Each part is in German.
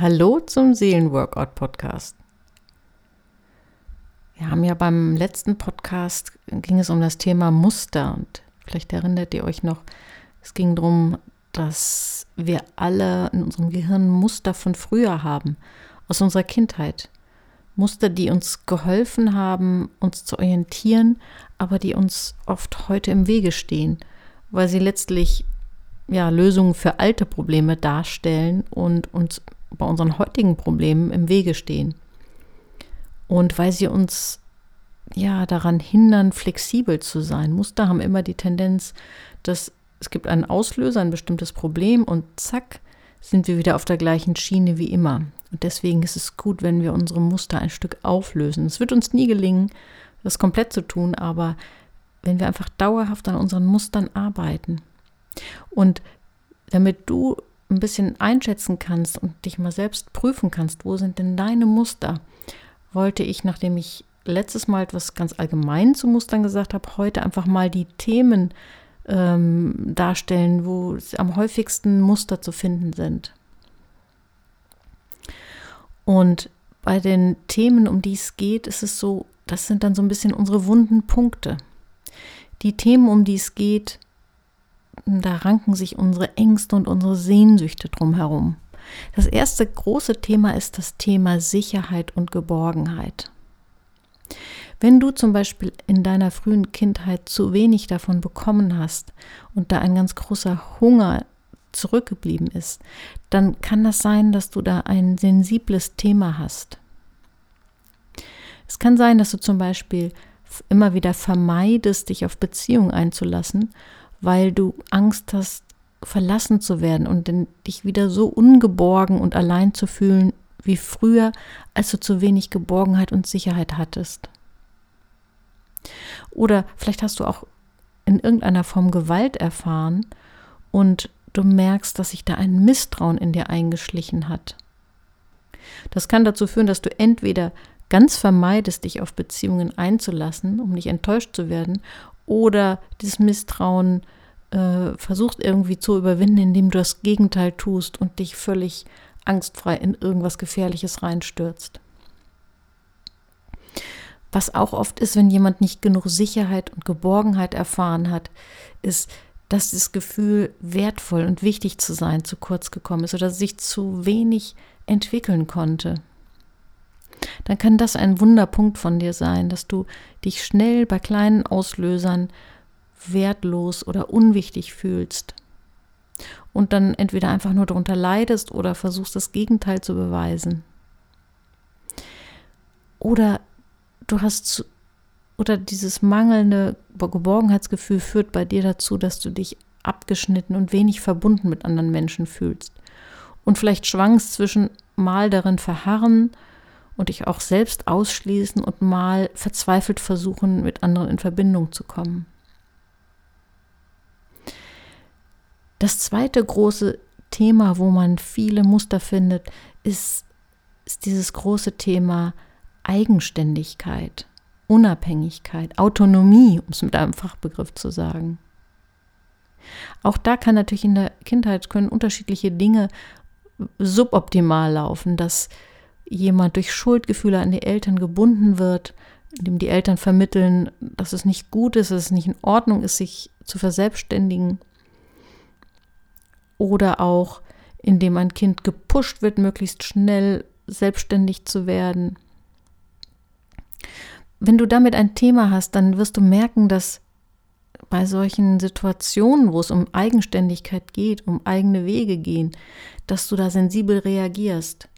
Hallo zum Seelenworkout Podcast. Wir haben ja beim letzten Podcast ging es um das Thema Muster und vielleicht erinnert ihr euch noch, es ging darum, dass wir alle in unserem Gehirn Muster von früher haben, aus unserer Kindheit. Muster, die uns geholfen haben, uns zu orientieren, aber die uns oft heute im Wege stehen, weil sie letztlich ja, Lösungen für alte Probleme darstellen und uns bei unseren heutigen Problemen im Wege stehen. Und weil sie uns ja daran hindern, flexibel zu sein. Muster haben immer die Tendenz, dass es gibt einen Auslöser, ein bestimmtes Problem und zack, sind wir wieder auf der gleichen Schiene wie immer. Und deswegen ist es gut, wenn wir unsere Muster ein Stück auflösen. Es wird uns nie gelingen, das komplett zu tun, aber wenn wir einfach dauerhaft an unseren Mustern arbeiten und damit du ein bisschen einschätzen kannst und dich mal selbst prüfen kannst, wo sind denn deine Muster, wollte ich, nachdem ich letztes Mal etwas ganz allgemein zu Mustern gesagt habe, heute einfach mal die Themen ähm, darstellen, wo am häufigsten Muster zu finden sind. Und bei den Themen, um die es geht, ist es so, das sind dann so ein bisschen unsere wunden Punkte. Die Themen, um die es geht, da ranken sich unsere Ängste und unsere Sehnsüchte drumherum. Das erste große Thema ist das Thema Sicherheit und Geborgenheit. Wenn du zum Beispiel in deiner frühen Kindheit zu wenig davon bekommen hast und da ein ganz großer Hunger zurückgeblieben ist, dann kann das sein, dass du da ein sensibles Thema hast. Es kann sein, dass du zum Beispiel immer wieder vermeidest, dich auf Beziehungen einzulassen weil du Angst hast, verlassen zu werden und dich wieder so ungeborgen und allein zu fühlen wie früher, als du zu wenig Geborgenheit und Sicherheit hattest. Oder vielleicht hast du auch in irgendeiner Form Gewalt erfahren und du merkst, dass sich da ein Misstrauen in dir eingeschlichen hat. Das kann dazu führen, dass du entweder ganz vermeidest, dich auf Beziehungen einzulassen, um nicht enttäuscht zu werden, oder dieses Misstrauen äh, versucht irgendwie zu überwinden, indem du das Gegenteil tust und dich völlig angstfrei in irgendwas Gefährliches reinstürzt. Was auch oft ist, wenn jemand nicht genug Sicherheit und Geborgenheit erfahren hat, ist, dass das Gefühl, wertvoll und wichtig zu sein, zu kurz gekommen ist oder sich zu wenig entwickeln konnte dann kann das ein Wunderpunkt von dir sein, dass du dich schnell bei kleinen Auslösern wertlos oder unwichtig fühlst und dann entweder einfach nur darunter leidest oder versuchst das Gegenteil zu beweisen. Oder du hast oder dieses mangelnde Geborgenheitsgefühl führt bei dir dazu, dass du dich abgeschnitten und wenig verbunden mit anderen Menschen fühlst. Und vielleicht schwankst zwischen mal darin verharren und dich auch selbst ausschließen und mal verzweifelt versuchen, mit anderen in Verbindung zu kommen. Das zweite große Thema, wo man viele Muster findet, ist, ist dieses große Thema Eigenständigkeit, Unabhängigkeit, Autonomie, um es mit einem Fachbegriff zu sagen. Auch da kann natürlich in der Kindheit können unterschiedliche Dinge suboptimal laufen, dass jemand durch Schuldgefühle an die Eltern gebunden wird, indem die Eltern vermitteln, dass es nicht gut ist, dass es nicht in Ordnung ist, sich zu verselbstständigen. Oder auch, indem ein Kind gepusht wird, möglichst schnell selbstständig zu werden. Wenn du damit ein Thema hast, dann wirst du merken, dass bei solchen Situationen, wo es um Eigenständigkeit geht, um eigene Wege gehen, dass du da sensibel reagierst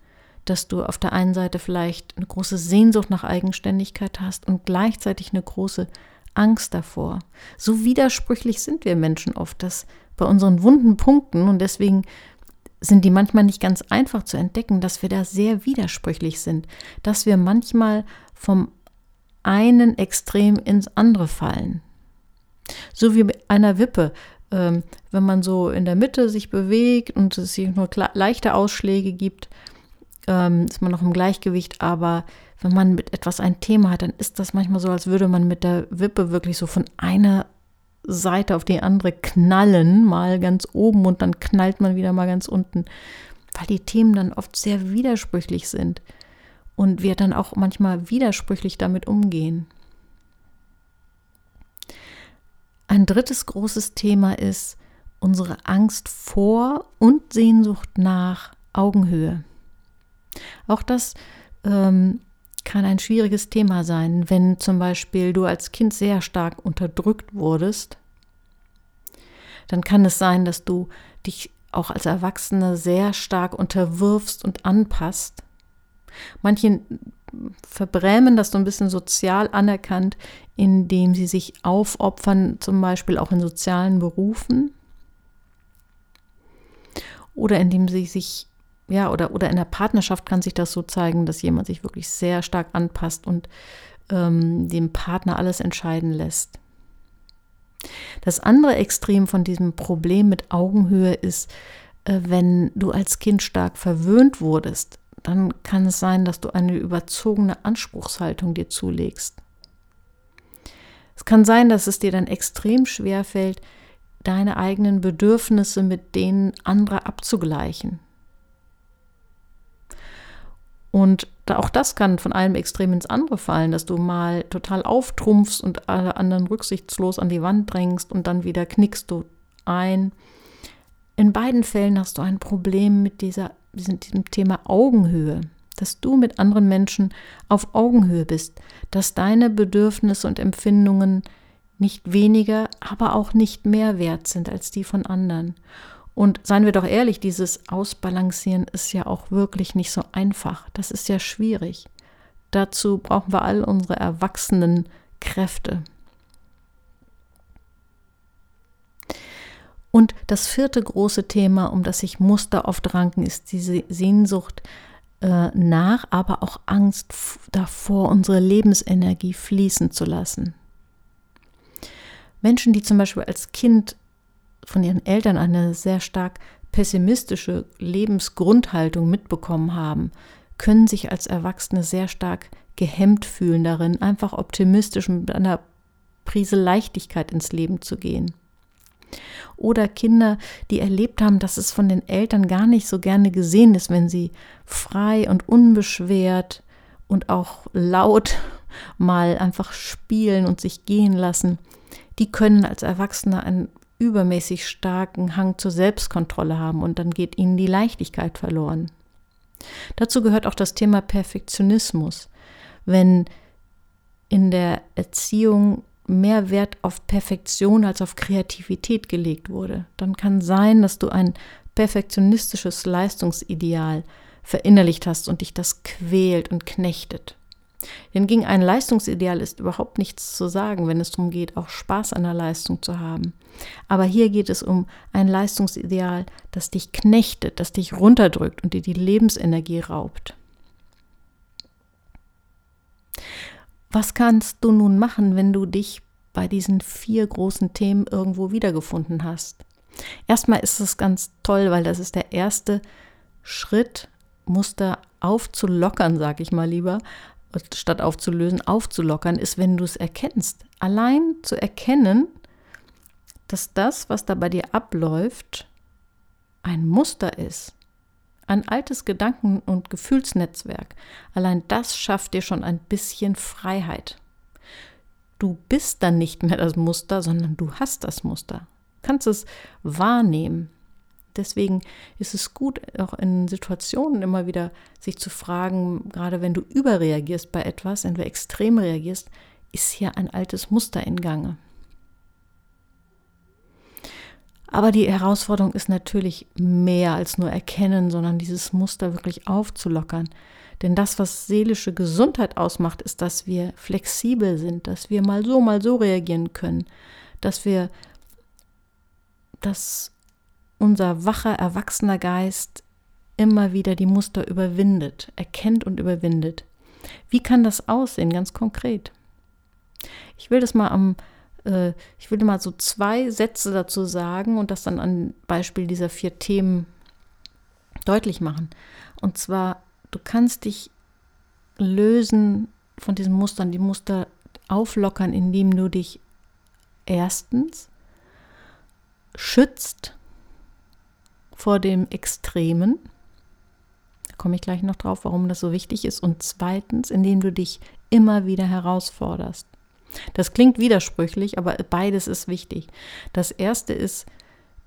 dass du auf der einen Seite vielleicht eine große Sehnsucht nach Eigenständigkeit hast und gleichzeitig eine große Angst davor. So widersprüchlich sind wir Menschen oft, dass bei unseren wunden Punkten und deswegen sind die manchmal nicht ganz einfach zu entdecken, dass wir da sehr widersprüchlich sind, dass wir manchmal vom einen Extrem ins andere fallen. So wie mit einer Wippe. Ähm, wenn man so in der Mitte sich bewegt und es sich nur leichte Ausschläge gibt, ähm, ist man noch im Gleichgewicht, aber wenn man mit etwas ein Thema hat, dann ist das manchmal so, als würde man mit der Wippe wirklich so von einer Seite auf die andere knallen, mal ganz oben und dann knallt man wieder mal ganz unten. weil die Themen dann oft sehr widersprüchlich sind und wir dann auch manchmal widersprüchlich damit umgehen. Ein drittes großes Thema ist unsere Angst vor und Sehnsucht nach Augenhöhe. Auch das ähm, kann ein schwieriges Thema sein, wenn zum Beispiel du als Kind sehr stark unterdrückt wurdest. Dann kann es sein, dass du dich auch als Erwachsene sehr stark unterwirfst und anpasst. Manche verbrämen das so ein bisschen sozial anerkannt, indem sie sich aufopfern, zum Beispiel auch in sozialen Berufen. Oder indem sie sich, ja, oder, oder in der Partnerschaft kann sich das so zeigen, dass jemand sich wirklich sehr stark anpasst und ähm, dem Partner alles entscheiden lässt. Das andere Extrem von diesem Problem mit Augenhöhe ist, äh, wenn du als Kind stark verwöhnt wurdest, dann kann es sein, dass du eine überzogene Anspruchshaltung dir zulegst. Es kann sein, dass es dir dann extrem schwer fällt, deine eigenen Bedürfnisse mit denen anderer abzugleichen. Und auch das kann von einem Extrem ins andere fallen, dass du mal total auftrumpfst und alle anderen rücksichtslos an die Wand drängst und dann wieder knickst du ein. In beiden Fällen hast du ein Problem mit dieser, diesem Thema Augenhöhe, dass du mit anderen Menschen auf Augenhöhe bist, dass deine Bedürfnisse und Empfindungen nicht weniger, aber auch nicht mehr wert sind als die von anderen. Und seien wir doch ehrlich, dieses Ausbalancieren ist ja auch wirklich nicht so einfach. Das ist ja schwierig. Dazu brauchen wir all unsere erwachsenen Kräfte. Und das vierte große Thema, um das sich Muster oft ranken, ist diese Sehnsucht äh, nach, aber auch Angst davor, unsere Lebensenergie fließen zu lassen. Menschen, die zum Beispiel als Kind von ihren Eltern eine sehr stark pessimistische Lebensgrundhaltung mitbekommen haben, können sich als Erwachsene sehr stark gehemmt fühlen darin, einfach optimistisch mit einer Prise Leichtigkeit ins Leben zu gehen. Oder Kinder, die erlebt haben, dass es von den Eltern gar nicht so gerne gesehen ist, wenn sie frei und unbeschwert und auch laut mal einfach spielen und sich gehen lassen, die können als Erwachsene einen übermäßig starken Hang zur Selbstkontrolle haben und dann geht ihnen die Leichtigkeit verloren. Dazu gehört auch das Thema Perfektionismus. Wenn in der Erziehung mehr Wert auf Perfektion als auf Kreativität gelegt wurde, dann kann sein, dass du ein perfektionistisches Leistungsideal verinnerlicht hast und dich das quält und knechtet. Denn gegen ein Leistungsideal ist überhaupt nichts zu sagen, wenn es darum geht, auch Spaß an der Leistung zu haben. Aber hier geht es um ein Leistungsideal, das dich knechtet, das dich runterdrückt und dir die Lebensenergie raubt. Was kannst du nun machen, wenn du dich bei diesen vier großen Themen irgendwo wiedergefunden hast? Erstmal ist es ganz toll, weil das ist der erste Schritt, Muster aufzulockern, sage ich mal lieber, statt aufzulösen, aufzulockern, ist, wenn du es erkennst. Allein zu erkennen, dass das, was da bei dir abläuft, ein Muster ist. Ein altes Gedanken- und Gefühlsnetzwerk. Allein das schafft dir schon ein bisschen Freiheit. Du bist dann nicht mehr das Muster, sondern du hast das Muster. Du kannst es wahrnehmen. Deswegen ist es gut, auch in Situationen immer wieder sich zu fragen, gerade wenn du überreagierst bei etwas, wenn du extrem reagierst, ist hier ein altes Muster in Gange. Aber die Herausforderung ist natürlich mehr als nur erkennen, sondern dieses Muster wirklich aufzulockern. Denn das, was seelische Gesundheit ausmacht, ist, dass wir flexibel sind, dass wir mal so, mal so reagieren können, dass wir das unser wacher, erwachsener Geist immer wieder die Muster überwindet, erkennt und überwindet. Wie kann das aussehen, ganz konkret? Ich will das mal am, äh, ich will mal so zwei Sätze dazu sagen und das dann an Beispiel dieser vier Themen deutlich machen. Und zwar, du kannst dich lösen von diesen Mustern, die Muster auflockern, indem du dich erstens schützt vor dem Extremen. Da komme ich gleich noch drauf, warum das so wichtig ist. Und zweitens, indem du dich immer wieder herausforderst. Das klingt widersprüchlich, aber beides ist wichtig. Das erste ist,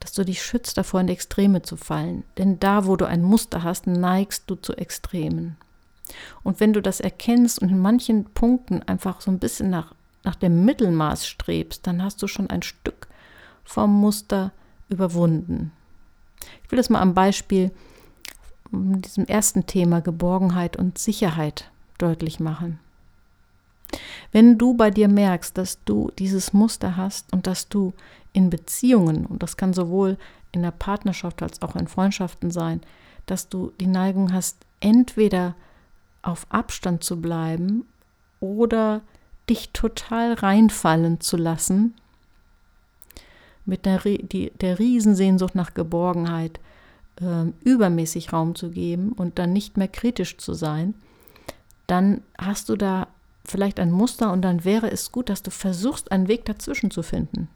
dass du dich schützt davor, in Extreme zu fallen. Denn da, wo du ein Muster hast, neigst du zu Extremen. Und wenn du das erkennst und in manchen Punkten einfach so ein bisschen nach, nach dem Mittelmaß strebst, dann hast du schon ein Stück vom Muster überwunden. Will das mal am Beispiel diesem ersten Thema Geborgenheit und Sicherheit deutlich machen. Wenn du bei dir merkst, dass du dieses Muster hast und dass du in Beziehungen, und das kann sowohl in der Partnerschaft als auch in Freundschaften sein, dass du die Neigung hast, entweder auf Abstand zu bleiben oder dich total reinfallen zu lassen mit der, die, der Riesensehnsucht nach Geborgenheit äh, übermäßig Raum zu geben und dann nicht mehr kritisch zu sein, dann hast du da vielleicht ein Muster und dann wäre es gut, dass du versuchst, einen Weg dazwischen zu finden.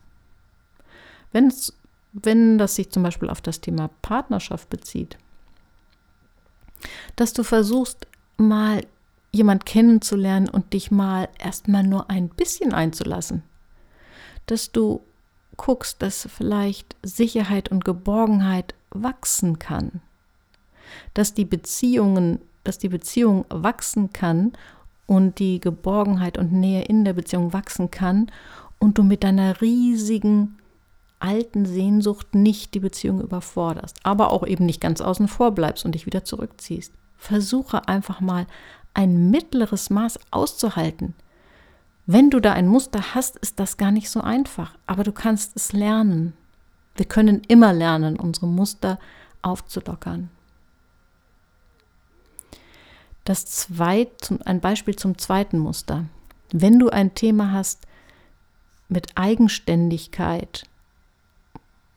Wenn's, wenn das sich zum Beispiel auf das Thema Partnerschaft bezieht, dass du versuchst, mal jemand kennenzulernen und dich mal erstmal nur ein bisschen einzulassen. Dass du guckst, dass vielleicht Sicherheit und Geborgenheit wachsen kann. Dass die Beziehungen, dass die Beziehung wachsen kann und die Geborgenheit und Nähe in der Beziehung wachsen kann und du mit deiner riesigen alten Sehnsucht nicht die Beziehung überforderst, aber auch eben nicht ganz außen vor bleibst und dich wieder zurückziehst. Versuche einfach mal ein mittleres Maß auszuhalten. Wenn du da ein Muster hast, ist das gar nicht so einfach, aber du kannst es lernen. Wir können immer lernen, unsere Muster aufzulockern. Das zweit, ein Beispiel zum zweiten Muster. Wenn du ein Thema hast mit Eigenständigkeit,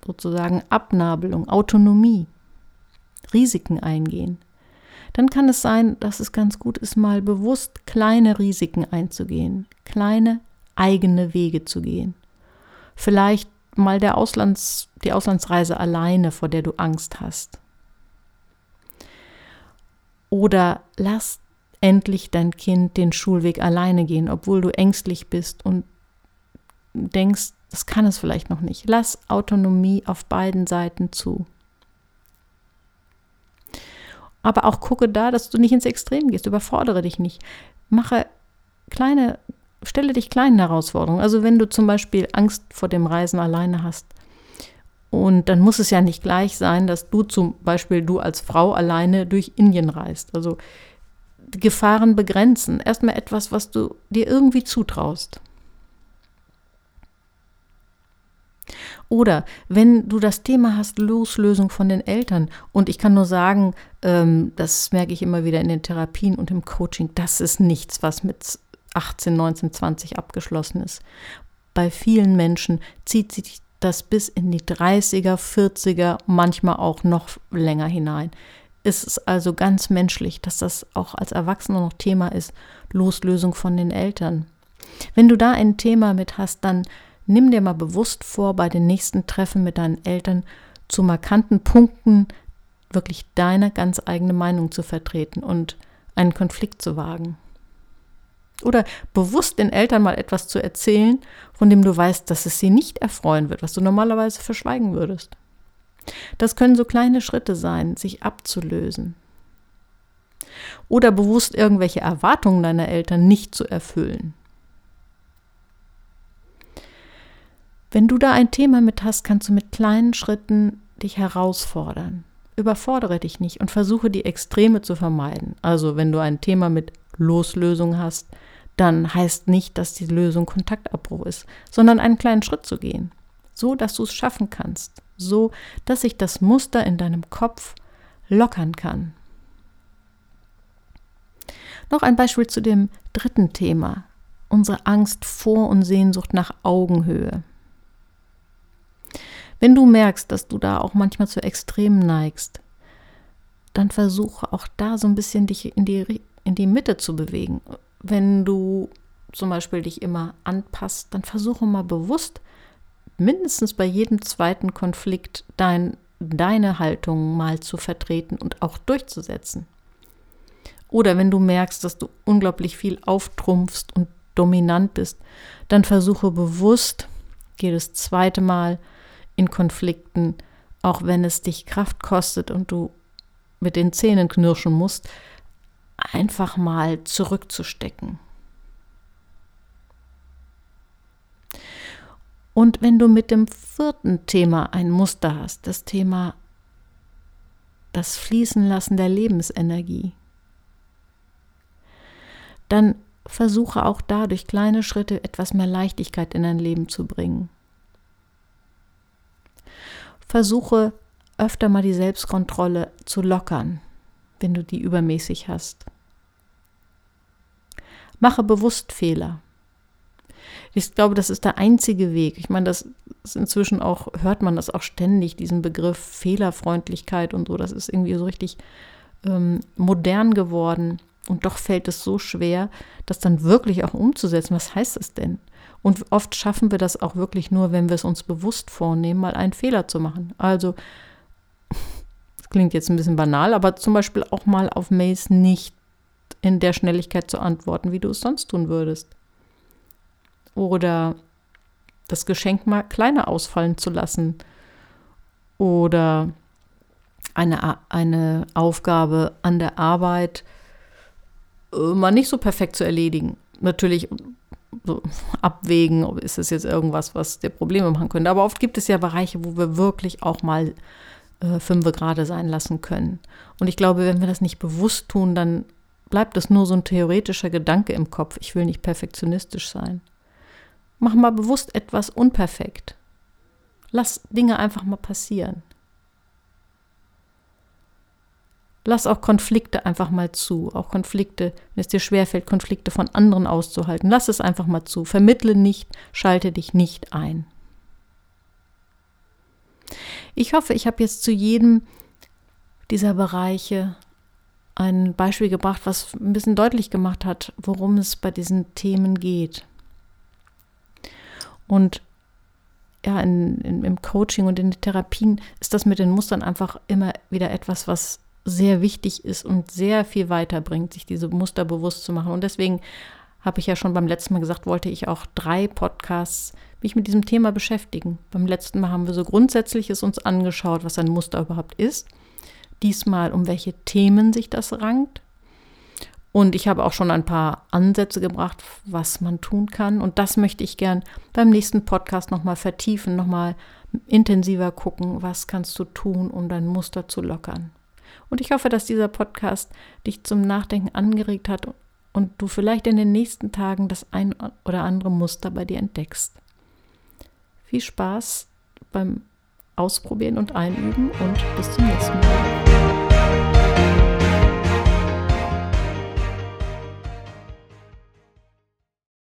sozusagen Abnabelung, Autonomie, Risiken eingehen, dann kann es sein, dass es ganz gut ist, mal bewusst kleine Risiken einzugehen, kleine eigene Wege zu gehen. Vielleicht mal der Auslands, die Auslandsreise alleine, vor der du Angst hast. Oder lass endlich dein Kind den Schulweg alleine gehen, obwohl du ängstlich bist und denkst, das kann es vielleicht noch nicht. Lass Autonomie auf beiden Seiten zu. Aber auch gucke da, dass du nicht ins Extrem gehst. Überfordere dich nicht. Mache kleine, stelle dich kleinen Herausforderungen. Also wenn du zum Beispiel Angst vor dem Reisen alleine hast, und dann muss es ja nicht gleich sein, dass du zum Beispiel du als Frau alleine durch Indien reist. Also Gefahren begrenzen. Erstmal etwas, was du dir irgendwie zutraust. Oder wenn du das Thema hast, Loslösung von den Eltern. Und ich kann nur sagen, ähm, das merke ich immer wieder in den Therapien und im Coaching, das ist nichts, was mit 18, 19, 20 abgeschlossen ist. Bei vielen Menschen zieht sich das bis in die 30er, 40er, manchmal auch noch länger hinein. Es ist also ganz menschlich, dass das auch als Erwachsener noch Thema ist, Loslösung von den Eltern. Wenn du da ein Thema mit hast, dann nimm dir mal bewusst vor, bei den nächsten Treffen mit deinen Eltern zu markanten Punkten wirklich deine ganz eigene Meinung zu vertreten und einen Konflikt zu wagen. Oder bewusst den Eltern mal etwas zu erzählen, von dem du weißt, dass es sie nicht erfreuen wird, was du normalerweise verschweigen würdest. Das können so kleine Schritte sein, sich abzulösen. Oder bewusst irgendwelche Erwartungen deiner Eltern nicht zu erfüllen. Wenn du da ein Thema mit hast, kannst du mit kleinen Schritten dich herausfordern. Überfordere dich nicht und versuche die Extreme zu vermeiden. Also wenn du ein Thema mit Loslösung hast, dann heißt nicht, dass die Lösung Kontaktabbruch ist, sondern einen kleinen Schritt zu gehen, so dass du es schaffen kannst, so dass sich das Muster in deinem Kopf lockern kann. Noch ein Beispiel zu dem dritten Thema, unsere Angst vor und Sehnsucht nach Augenhöhe. Wenn du merkst, dass du da auch manchmal zu Extremen neigst, dann versuche auch da so ein bisschen dich in die, in die Mitte zu bewegen. Wenn du zum Beispiel dich immer anpasst, dann versuche mal bewusst, mindestens bei jedem zweiten Konflikt dein, deine Haltung mal zu vertreten und auch durchzusetzen. Oder wenn du merkst, dass du unglaublich viel auftrumpfst und dominant bist, dann versuche bewusst, jedes zweite Mal in Konflikten, auch wenn es dich Kraft kostet und du mit den Zähnen knirschen musst, einfach mal zurückzustecken. Und wenn du mit dem vierten Thema ein Muster hast, das Thema das Fließen lassen der Lebensenergie, dann versuche auch da durch kleine Schritte etwas mehr Leichtigkeit in dein Leben zu bringen. Versuche öfter mal die Selbstkontrolle zu lockern, wenn du die übermäßig hast. Mache bewusst Fehler. Ich glaube, das ist der einzige Weg. Ich meine, das ist inzwischen auch, hört man das auch ständig, diesen Begriff Fehlerfreundlichkeit und so. Das ist irgendwie so richtig ähm, modern geworden. Und doch fällt es so schwer, das dann wirklich auch umzusetzen. Was heißt es denn? Und oft schaffen wir das auch wirklich nur, wenn wir es uns bewusst vornehmen, mal einen Fehler zu machen. Also, das klingt jetzt ein bisschen banal, aber zum Beispiel auch mal auf Mails nicht in der Schnelligkeit zu antworten, wie du es sonst tun würdest. Oder das Geschenk mal kleiner ausfallen zu lassen. Oder eine, eine Aufgabe an der Arbeit äh, mal nicht so perfekt zu erledigen. Natürlich so abwägen, ob ist es jetzt irgendwas, was dir Probleme machen könnte. Aber oft gibt es ja Bereiche, wo wir wirklich auch mal äh, fünfe gerade sein lassen können. Und ich glaube, wenn wir das nicht bewusst tun, dann bleibt es nur so ein theoretischer Gedanke im Kopf. Ich will nicht perfektionistisch sein. Mach mal bewusst etwas unperfekt. Lass Dinge einfach mal passieren. Lass auch Konflikte einfach mal zu. Auch Konflikte, wenn es dir schwerfällt, Konflikte von anderen auszuhalten. Lass es einfach mal zu. Vermittle nicht, schalte dich nicht ein. Ich hoffe, ich habe jetzt zu jedem dieser Bereiche ein Beispiel gebracht, was ein bisschen deutlich gemacht hat, worum es bei diesen Themen geht. Und ja, in, in, im Coaching und in den Therapien ist das mit den Mustern einfach immer wieder etwas, was sehr wichtig ist und sehr viel weiterbringt, sich diese Muster bewusst zu machen. Und deswegen habe ich ja schon beim letzten Mal gesagt, wollte ich auch drei Podcasts mich mit diesem Thema beschäftigen. Beim letzten Mal haben wir so Grundsätzliches uns angeschaut, was ein Muster überhaupt ist. Diesmal, um welche Themen sich das rankt. Und ich habe auch schon ein paar Ansätze gebracht, was man tun kann. Und das möchte ich gern beim nächsten Podcast nochmal vertiefen, nochmal intensiver gucken, was kannst du tun, um dein Muster zu lockern. Und ich hoffe, dass dieser Podcast dich zum Nachdenken angeregt hat und du vielleicht in den nächsten Tagen das ein oder andere Muster bei dir entdeckst. Viel Spaß beim Ausprobieren und Einüben und bis zum nächsten Mal.